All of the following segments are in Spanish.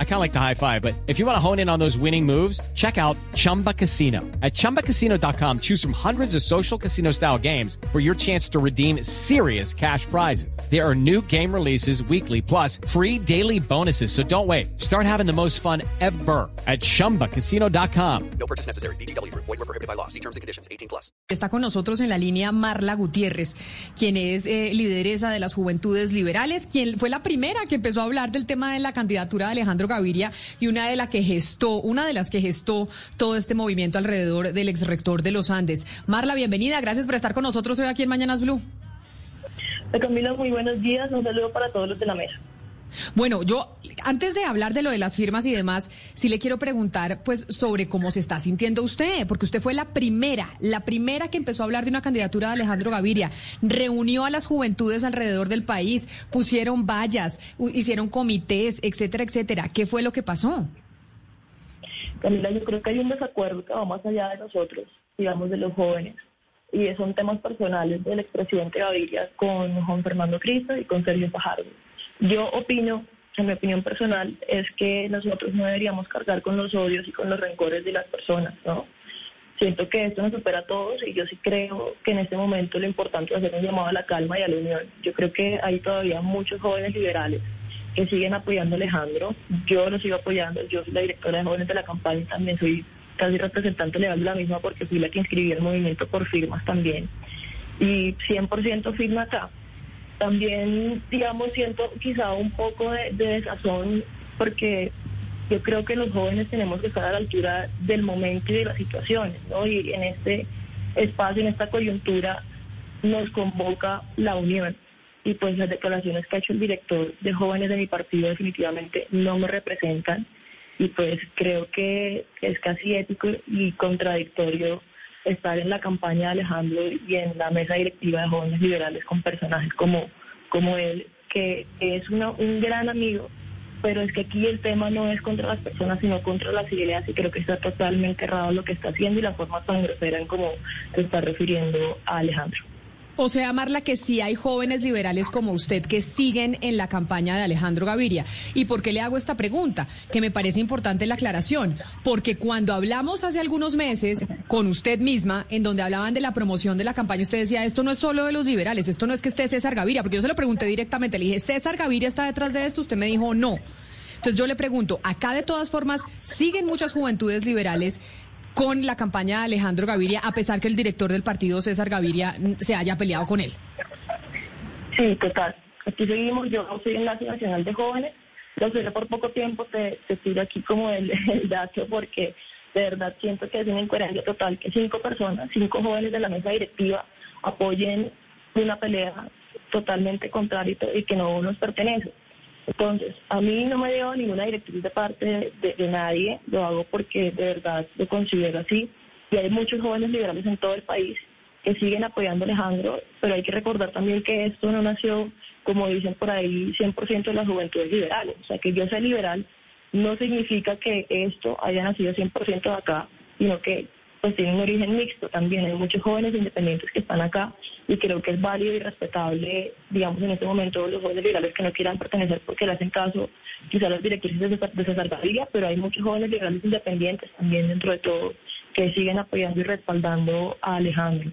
I kind of like the high five, but if you want to hone in on those winning moves, check out Chumba Casino. At ChumbaCasino.com, choose from hundreds of social casino style games for your chance to redeem serious cash prizes. There are new game releases weekly, plus free daily bonuses. So don't wait. Start having the most fun ever at ChumbaCasino.com. No purchase necessary. BGW. Void were prohibited by law. See terms and conditions. 18 plus. Está con nosotros en la línea Marla Gutiérrez, quien es eh, lideresa de las Juventudes Liberales, quien fue la primera que empezó a hablar del tema de la candidatura de Alejandro Gaviria y una de las que gestó, una de las que gestó todo este movimiento alrededor del exrector de los Andes. Marla, bienvenida, gracias por estar con nosotros hoy aquí en Mañanas Blue. Camila, muy buenos días, un saludo para todos los de la mesa. Bueno, yo antes de hablar de lo de las firmas y demás, sí le quiero preguntar pues sobre cómo se está sintiendo usted, porque usted fue la primera, la primera que empezó a hablar de una candidatura de Alejandro Gaviria, reunió a las juventudes alrededor del país, pusieron vallas, hicieron comités, etcétera, etcétera. ¿Qué fue lo que pasó? Camila, yo creo que hay un desacuerdo que va más allá de nosotros, digamos de los jóvenes, y son temas personales del expresidente Gaviria con Juan Fernando Cristo y con Sergio Fajardo. Yo opino, en mi opinión personal, es que nosotros no deberíamos cargar con los odios y con los rencores de las personas, ¿no? Siento que esto nos supera a todos y yo sí creo que en este momento lo importante es hacer un llamado a la calma y a la unión. Yo creo que hay todavía muchos jóvenes liberales que siguen apoyando a Alejandro. Yo lo sigo apoyando, yo soy la directora de jóvenes de la campaña también soy casi representante legal de la misma porque fui la que inscribí el movimiento por firmas también. Y 100% firma acá también, digamos, siento quizá un poco de, desazón porque yo creo que los jóvenes tenemos que estar a la altura del momento y de las situaciones, ¿no? Y en este espacio, en esta coyuntura, nos convoca la unión. Y pues las declaraciones que ha hecho el director de jóvenes de mi partido definitivamente no me representan. Y pues creo que es casi ético y contradictorio estar en la campaña de Alejandro y en la mesa directiva de jóvenes liberales con personajes como, como él, que es un gran amigo, pero es que aquí el tema no es contra las personas, sino contra las ideas y creo que está totalmente errado lo que está haciendo y la forma tan grosera en cómo se está refiriendo a Alejandro. O sea, Marla, que sí hay jóvenes liberales como usted que siguen en la campaña de Alejandro Gaviria. ¿Y por qué le hago esta pregunta? Que me parece importante la aclaración. Porque cuando hablamos hace algunos meses con usted misma, en donde hablaban de la promoción de la campaña, usted decía, esto no es solo de los liberales, esto no es que esté César Gaviria, porque yo se lo pregunté directamente, le dije, ¿César Gaviria está detrás de esto? Usted me dijo, no. Entonces yo le pregunto, acá de todas formas siguen muchas juventudes liberales con la campaña de Alejandro Gaviria, a pesar que el director del partido, César Gaviria, se haya peleado con él. Sí, total. Aquí seguimos, yo soy Enlace Nacional de Jóvenes, lo sé por poco tiempo, te, te tiro aquí como el, dato porque de verdad siento que es una incoherencia total que cinco personas, cinco jóvenes de la mesa directiva apoyen una pelea totalmente contraria y que no nos pertenece. Entonces, a mí no me dio ninguna directriz de parte de, nadie, lo hago porque de verdad lo considero así. Y hay muchos jóvenes liberales en todo el país que siguen apoyando a Alejandro, pero hay que recordar también que esto no nació, como dicen por ahí, 100% de las juventudes liberales. O sea, que yo sea liberal no significa que esto haya nacido 100% de acá, sino que pues tiene un origen mixto también. Hay muchos jóvenes independientes que están acá y creo que es válido y respetable, digamos, en este momento los jóvenes liberales que no quieran pertenecer porque le hacen caso quizá a los directores de, César pero hay muchos jóvenes liberales independientes también dentro de todo que siguen apoyando y respaldando a Alejandro.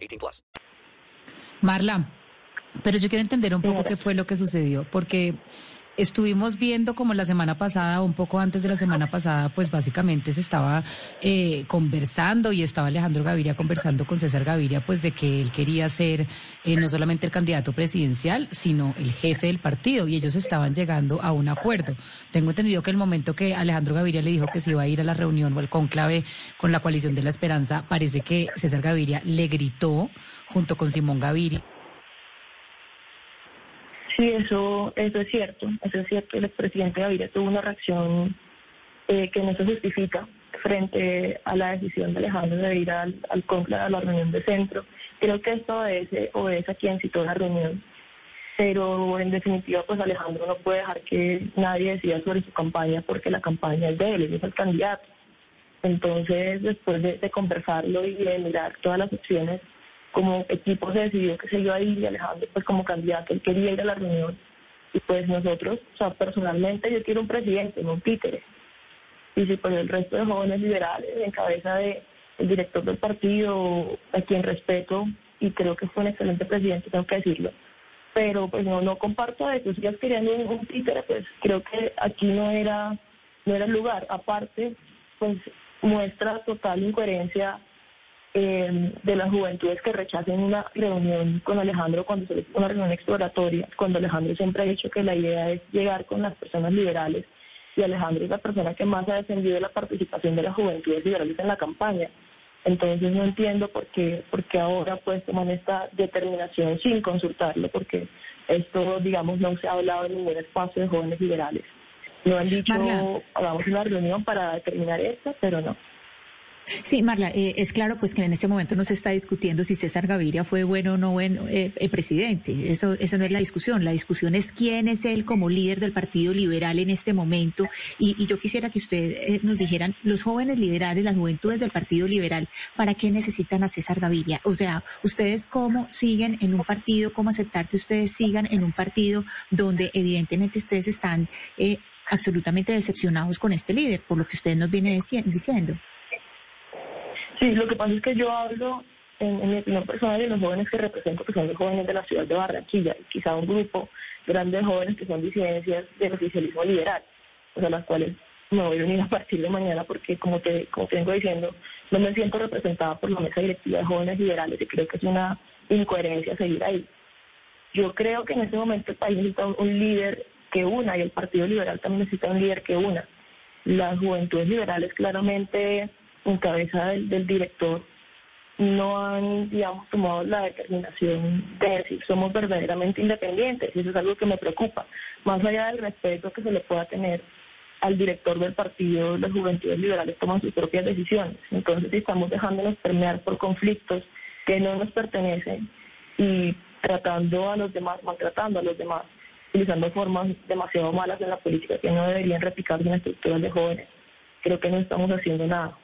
18 plus. Marla, pero yo quiero entender un poco qué fue lo que sucedió, porque Estuvimos viendo como la semana pasada, un poco antes de la semana pasada, pues básicamente se estaba eh, conversando y estaba Alejandro Gaviria conversando con César Gaviria, pues de que él quería ser eh, no solamente el candidato presidencial, sino el jefe del partido y ellos estaban llegando a un acuerdo. Tengo entendido que el momento que Alejandro Gaviria le dijo que se iba a ir a la reunión o al conclave con la coalición de la esperanza, parece que César Gaviria le gritó junto con Simón Gaviria. Sí, eso, eso es cierto, eso es cierto. El expresidente Gaviria tuvo una reacción eh, que no se justifica frente a la decisión de Alejandro de ir al, al conclave, a la reunión de centro. Creo que esto obedece, obedece a quien citó la reunión pero en definitiva pues Alejandro no puede dejar que nadie decida sobre su campaña porque la campaña es de él, él es el candidato. Entonces después de, de conversarlo y de mirar todas las opciones, como equipo se decidió que se iba a ir y Alejandro pues como candidato, él quería ir a la reunión y pues nosotros, o sea, personalmente yo quiero un presidente, no un títere. Y si pues el resto de jóvenes liberales en cabeza de director del partido, a quien respeto y creo que fue un excelente presidente, tengo que decirlo, pero pues no, no comparto eso. Si ellas querían un, un títere, pues creo que aquí no era, no era el lugar. Aparte, pues muestra total incoherencia eh, de las juventudes que rechacen una reunión con Alejandro cuando se una reunión exploratoria, cuando Alejandro siempre ha dicho que la idea es llegar con las personas liberales y Alejandro es la persona que más ha defendido la participación de las juventudes liberales en la campaña. Entonces no entiendo por qué, por qué ahora pues toman esta determinación sin consultarlo, porque esto, digamos, no se ha hablado en ningún espacio de jóvenes liberales. No han dicho, Marla. hagamos una reunión para determinar esto, pero no. Sí, Marla, eh, es claro pues que en este momento no se está discutiendo si César Gaviria fue bueno o no buen eh, eh, presidente. Eso, esa no es la discusión. La discusión es quién es él como líder del Partido Liberal en este momento. Y, y yo quisiera que usted eh, nos dijeran, los jóvenes liberales, las juventudes del Partido Liberal, ¿para qué necesitan a César Gaviria? O sea, ustedes cómo siguen en un partido, cómo aceptar que ustedes sigan en un partido donde evidentemente ustedes están eh, absolutamente decepcionados con este líder, por lo que usted nos viene dici- diciendo. Sí, lo que pasa es que yo hablo en, en mi opinión personal de los jóvenes que represento, que son los jóvenes de la ciudad de Barranquilla, y quizá un grupo grande de jóvenes que son disidencias del oficialismo liberal, o sea, las cuales me voy a unir a partir de mañana porque, como te, como te vengo diciendo, no me siento representada por la mesa directiva de jóvenes liberales y creo que es una incoherencia seguir ahí. Yo creo que en este momento el país necesita un líder que una y el Partido Liberal también necesita un líder que una. Las juventudes liberales claramente en cabeza del, director no han, digamos, tomado la determinación de decir somos verdaderamente independientes y eso es algo que me preocupa. Más allá del respeto que se le pueda tener al director del partido, las juventudes liberales toman sus propias decisiones. Entonces, si estamos dejándonos permear por conflictos que no nos pertenecen y tratando a los demás, maltratando a los demás, utilizando formas demasiado malas en la política que no deberían replicarse en estructuras de jóvenes, creo que no estamos haciendo nada.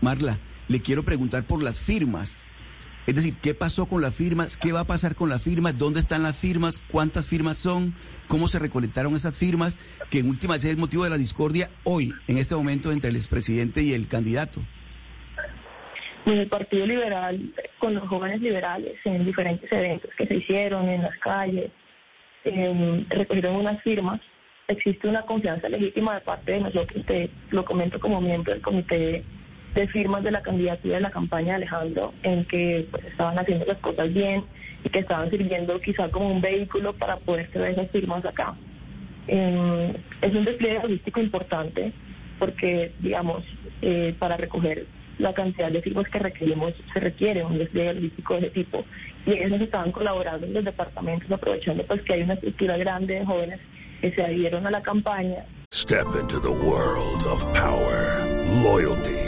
Marla, le quiero preguntar por las firmas. Es decir, ¿qué pasó con las firmas? ¿Qué va a pasar con las firmas? ¿Dónde están las firmas? ¿Cuántas firmas son? ¿Cómo se recolectaron esas firmas? Que en última es el motivo de la discordia hoy, en este momento, entre el expresidente y el candidato. Pues el Partido Liberal, con los jóvenes liberales, en diferentes eventos que se hicieron en las calles, recogieron unas firmas. Existe una confianza legítima de parte de nosotros, te lo comento como miembro del comité de firmas de la candidatura de la campaña de Alejandro, en que pues, estaban haciendo las cosas bien y que estaban sirviendo quizá como un vehículo para poder traer esas firmas acá. Eh, es un despliegue logístico importante porque, digamos, eh, para recoger la cantidad de firmas que requerimos se requiere un despliegue logístico de ese tipo. Y ellos estaban colaborando en los departamentos, aprovechando pues que hay una estructura grande de jóvenes que se adhirieron a la campaña Step into the world of power, loyalty,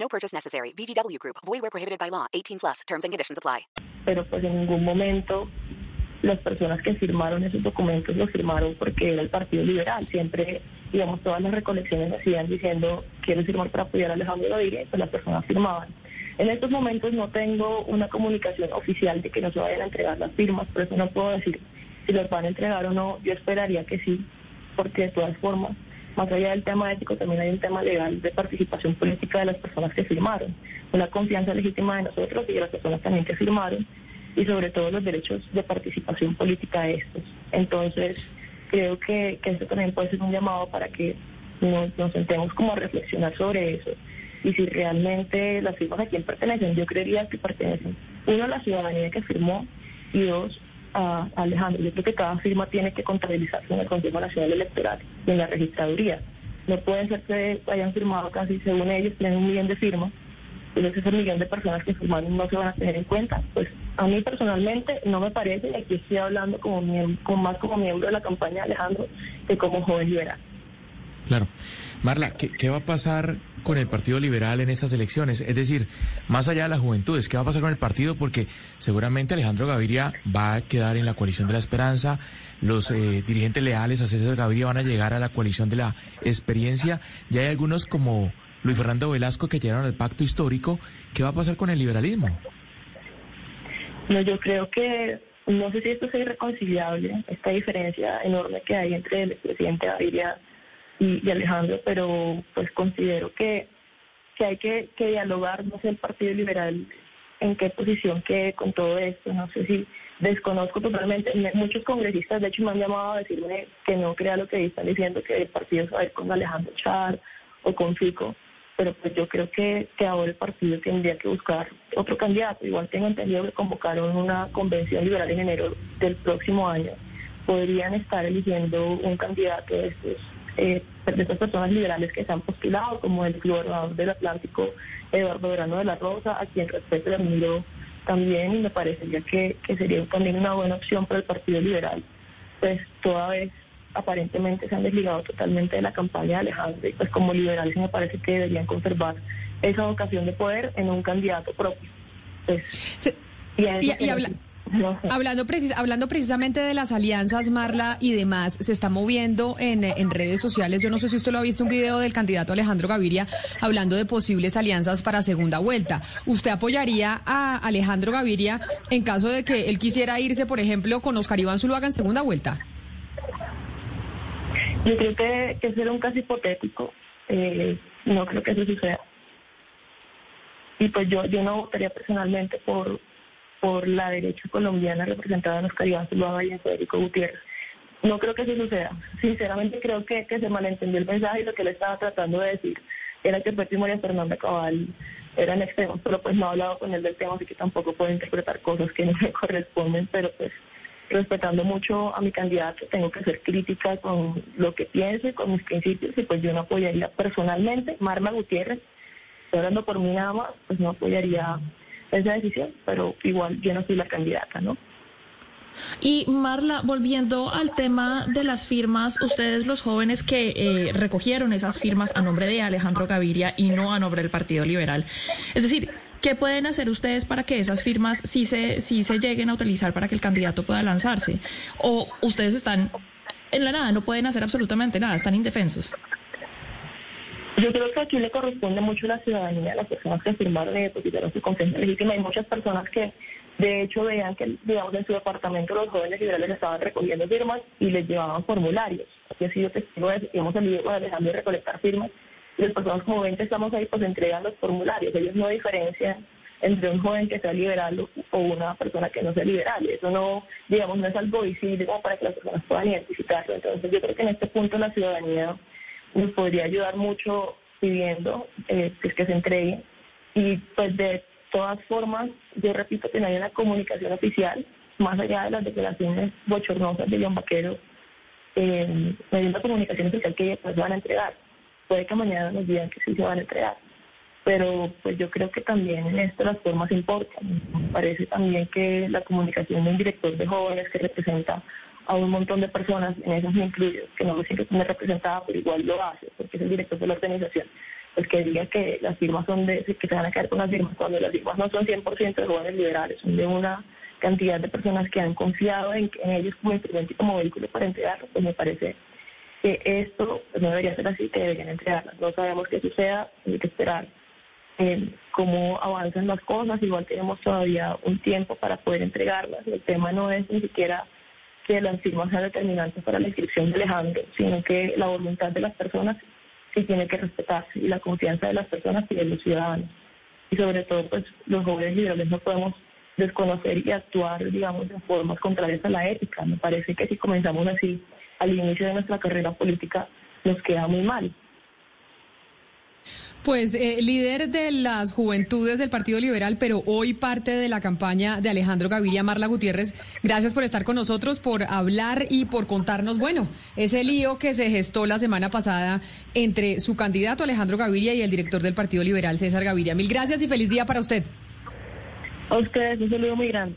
No purchase necessary. VGW Group. Void where prohibited by law. 18 plus. Terms and conditions apply. pero pues en ningún momento las personas que firmaron esos documentos los firmaron porque era el Partido Liberal. Siempre digamos, todas las recolecciones hacían diciendo, quiero firmar para apoyar a Alejandro Gaviria, y pues las personas firmaban. En estos momentos no tengo una comunicación oficial de que no se vayan a entregar las firmas, por eso no puedo decir si los van a entregar o no. Yo esperaría que sí, porque de todas formas, más allá del tema ético, también hay un tema legal de participación política de las personas que firmaron, una confianza legítima de nosotros y de las personas también que firmaron, y sobre todo los derechos de participación política de estos. Entonces, creo que, que esto también puede ser un llamado para que nos, nos sentemos como a reflexionar sobre eso y si realmente las firmas a quién pertenecen. Yo creería que pertenecen, uno, a la ciudadanía que firmó y dos, a Alejandro. Yo creo que cada firma tiene que contabilizarse en el Consejo Nacional Electoral y en la registraduría. No puede ser que hayan firmado casi, según ellos, tienen un millón de firmas, entonces ese millón de personas que firmaron no se van a tener en cuenta. Pues a mí personalmente no me parece, y aquí estoy hablando como, como más como miembro de la campaña de Alejandro que como joven liberal. Claro. Marla, ¿qué, va a pasar con el Partido Liberal en estas elecciones? Es decir, más allá de las juventudes, ¿qué va a pasar con el partido? Porque seguramente Alejandro Gaviria va a quedar en la coalición de la esperanza, los eh, dirigentes leales a César Gaviria van a llegar a la coalición de la experiencia, ya hay algunos como Luis Fernando Velasco que llegaron al pacto histórico. ¿Qué va a pasar con el liberalismo? No, yo creo que no sé si esto es irreconciliable, esta diferencia enorme que hay entre el presidente Gaviria y, Alejandro, pero pues considero que, que hay que, dialogar, no sé, el Partido Liberal en qué posición quede con todo esto, no sé si desconozco totalmente, muchos congresistas de hecho me han llamado a decirme que no crea lo que están diciendo, que el partido se va a ir con Alejandro Char o con Fico, pero pues yo creo que, que ahora el partido tendría que buscar otro candidato, igual tengo entendido que convocaron una convención liberal en enero del próximo año, podrían estar eligiendo un candidato de estos eh, de estas personas liberales que se han postulado, como el gobernador del Atlántico, Eduardo Verano de la Rosa, a quien respeto y admiro también, y me parecería que, que sería también una buena opción para el Partido Liberal, pues toda vez aparentemente se han desligado totalmente de la campaña de Alejandro, y pues como liberales me parece que deberían conservar esa vocación de poder en un candidato propio. Pues, y, y, habla Hablando, precis hablando precisamente de las alianzas, Marla, y demás, se está moviendo en, en, redes sociales. Yo no sé si usted lo ha visto, un video del candidato Alejandro Gaviria hablando de posibles alianzas para segunda vuelta. ¿Usted apoyaría a Alejandro Gaviria en caso de que él quisiera irse, por ejemplo, con Oscar Iván Zuluaga en segunda vuelta? Yo creo que, que será un caso hipotético. Eh, no creo que eso suceda. Y pues yo, yo no votaría personalmente por por la derecha colombiana representada en Oscar Iván Zuluaga y en Federico Gutiérrez. No creo que eso suceda. Sinceramente creo que, que se malentendió el mensaje y lo que él estaba tratando de decir era que Petro y María Fernanda Cabal eran extremos, pero pues no he hablado con él del tema, así que tampoco puedo interpretar cosas que no me corresponden, pero pues respetando mucho a mi candidato, tengo que ser crítica con lo que piense, con mis principios, y pues yo no apoyaría personalmente, Marma Gutiérrez, hablando por mí nada pues no apoyaría esa decisión, pero igual yo no soy la candidata, ¿no? Y Marla, volviendo al tema de las firmas, ustedes los jóvenes que eh, recogieron esas firmas a nombre de Alejandro Gaviria y no a nombre del Partido Liberal, es decir, ¿qué pueden hacer ustedes para que esas firmas sí se, sí se lleguen a utilizar para que el candidato pueda lanzarse? ¿O ustedes están en la nada, no pueden hacer absolutamente nada, están indefensos? Yo creo que aquí le corresponde mucho a la ciudadanía, a las personas que firmaron y depositaron su confianza legítima. Hay muchas personas que, de hecho, veían que, digamos, en su departamento los jóvenes liberales estaban recogiendo firmas y les llevaban formularios. Aquí ha sido testigo de que hemos salido con Alejandro de recolectar firmas. Y las personas que estamos ahí, pues entregan los formularios. Ellos no diferencian entre un joven que sea liberal o una persona que no sea liberal. Eso no, digamos, no es algo visible como para que las personas puedan identificarlo. Entonces yo creo que en este punto la ciudadanía nos podría ayudar mucho pidiendo eh, que se entregue. Y pues de todas formas, yo repito que no hay una comunicación oficial, más allá de las declaraciones bochornosas de John Vaquero, eh, no hay una comunicación oficial que ellos van a entregar. Puede que mañana nos digan que sí se van a entregar. Pero pues yo creo que también en esto las formas importan. Me parece también que la comunicación de un director de jóvenes que representa a un montón de personas, en esos me incluyo, que no lo siento me representaba, pero igual lo hace, porque es el director de la organización, pues que diga que las firmas son de, que se van a caer con las firmas, cuando las firmas no son 100% de jóvenes liberales, son de una cantidad de personas que han confiado en, ellos como instrumento y como vehículo para entregarlo, pues me parece que esto no debería ser así, que deberían entregarlas. No sabemos qué suceda, hay que esperar eh, cómo avanzan las cosas. Igual tenemos todavía un tiempo para poder entregarlas. El tema no es ni siquiera que las firmas sean determinantes para la inscripción de Alejandro, sino que la voluntad de las personas sí tiene que respetarse y la confianza de las personas y de los ciudadanos. Y sobre todo, pues los jóvenes liberales no podemos desconocer y actuar, digamos, de formas contrarias a la ética. Me parece que si comenzamos así al inicio de nuestra carrera política, nos queda muy mal. Pues eh, líder de las juventudes del Partido Liberal, pero hoy parte de la campaña de Alejandro Gaviria, Marla Gutiérrez, gracias por estar con nosotros, por hablar y por contarnos, bueno, ese lío que se gestó la semana pasada entre su candidato Alejandro Gaviria y el director del Partido Liberal, César Gaviria. Mil gracias y feliz día para usted. A ustedes un saludo muy grande.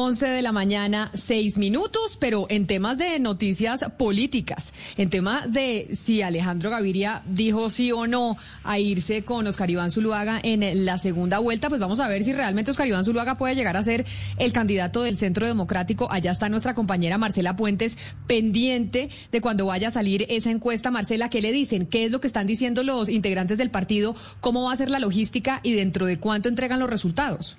11 de la mañana, seis minutos, pero en temas de noticias políticas, en temas de si Alejandro Gaviria dijo sí o no a irse con Oscar Iván Zuluaga en la segunda vuelta, pues vamos a ver si realmente Oscar Iván Zuluaga puede llegar a ser el candidato del Centro Democrático. Allá está nuestra compañera Marcela Puentes pendiente de cuando vaya a salir esa encuesta. Marcela, ¿qué le dicen? ¿Qué es lo que están diciendo los integrantes del partido? ¿Cómo va a ser la logística y dentro de cuánto entregan los resultados?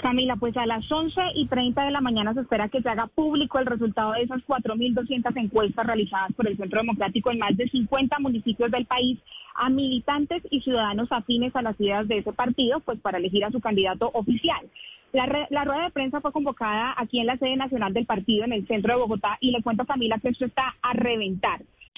Camila, pues a las 11 y 30 de la mañana se espera que se haga público el resultado de esas 4.200 encuestas realizadas por el Centro Democrático en más de 50 municipios del país a militantes y ciudadanos afines a las ideas de ese partido, pues para elegir a su candidato oficial. La, la, rueda de prensa fue convocada aquí en la sede nacional del partido en el centro de Bogotá y le cuento a Camila que esto está a reventar.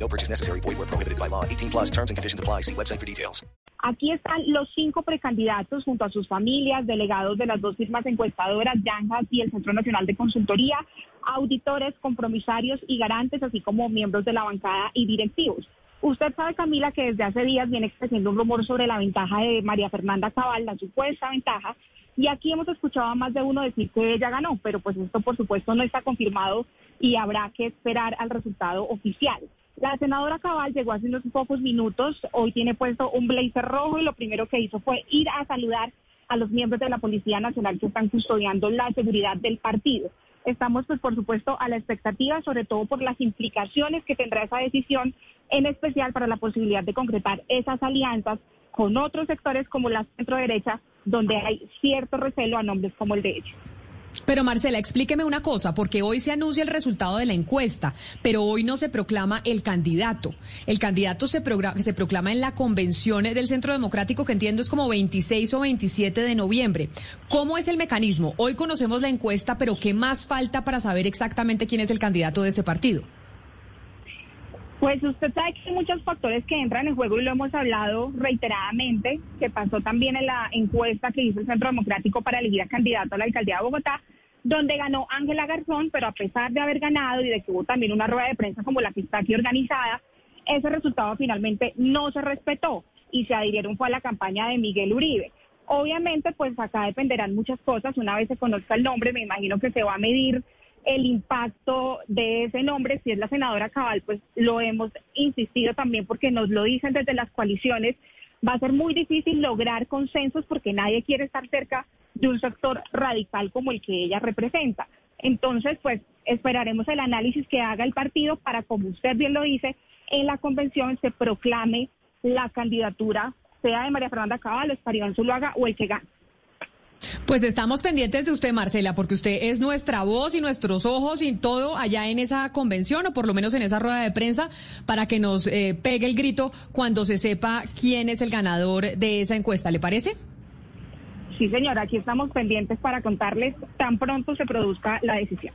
No purchase necessary. Void where prohibited by law. 18 plus terms and conditions apply. See website for details. Aquí están los cinco precandidatos junto a sus familias, delegados de las dos firmas encuestadoras, Yanjas y el Centro Nacional de Consultoría, auditores, compromisarios y garantes, así como miembros de la bancada y directivos. Usted sabe, Camila, que desde hace días viene creciendo un rumor sobre la ventaja de María Fernanda Cabal, la supuesta ventaja, y aquí hemos escuchado a más de uno decir que ella ganó, pero pues esto por supuesto no está confirmado y habrá que esperar al resultado oficial. La senadora Cabal llegó hace unos pocos minutos, hoy tiene puesto un blazer rojo y lo primero que hizo fue ir a saludar a los miembros de la Policía Nacional que están custodiando la seguridad del partido. Estamos, pues, por supuesto, a la expectativa, sobre todo por las implicaciones que tendrá esa decisión, en especial para la posibilidad de concretar esas alianzas con otros sectores como la centro derecha, donde hay cierto recelo a nombres como el de ella. Pero Marcela, explíqueme una cosa, porque hoy se anuncia el resultado de la encuesta, pero hoy no se proclama el candidato. El candidato se, proclama en la convención del Centro Democrático, que entiendo es como 26 o 27 de noviembre. ¿Cómo es el mecanismo? Hoy conocemos la encuesta, pero ¿qué más falta para saber exactamente quién es el candidato de ese partido? Pues usted sabe que hay muchos factores que entran en juego y lo hemos hablado reiteradamente, que pasó también en la encuesta que hizo el Centro Democrático para elegir a candidato a la alcaldía de Bogotá, donde ganó Ángela Garzón, pero a pesar de haber ganado y de que hubo también una rueda de prensa como la que está aquí organizada, ese resultado finalmente no se respetó y se adhirieron fue a la campaña de Miguel Uribe. Obviamente, pues acá dependerán muchas cosas. Una vez se conozca el nombre, me imagino que se va a medir el impacto de ese nombre, si es la senadora Cabal, pues lo hemos insistido también porque nos lo dicen desde las coaliciones, va a ser muy difícil lograr consensos porque nadie quiere estar cerca de un sector radical como el que ella representa. Entonces, pues esperaremos el análisis que haga el partido para, como usted bien lo dice, en la convención se proclame la candidatura, sea de María Fernanda Cabal, Espariván Zuluaga o el que gane. Pues estamos pendientes de usted, Marcela, porque usted es nuestra voz y nuestros ojos y todo allá en esa convención o por lo menos en esa rueda de prensa para que nos eh, pegue el grito cuando se sepa quién es el ganador de esa encuesta. ¿Le parece? Sí, señora, aquí estamos pendientes para contarles tan pronto se produzca la decisión.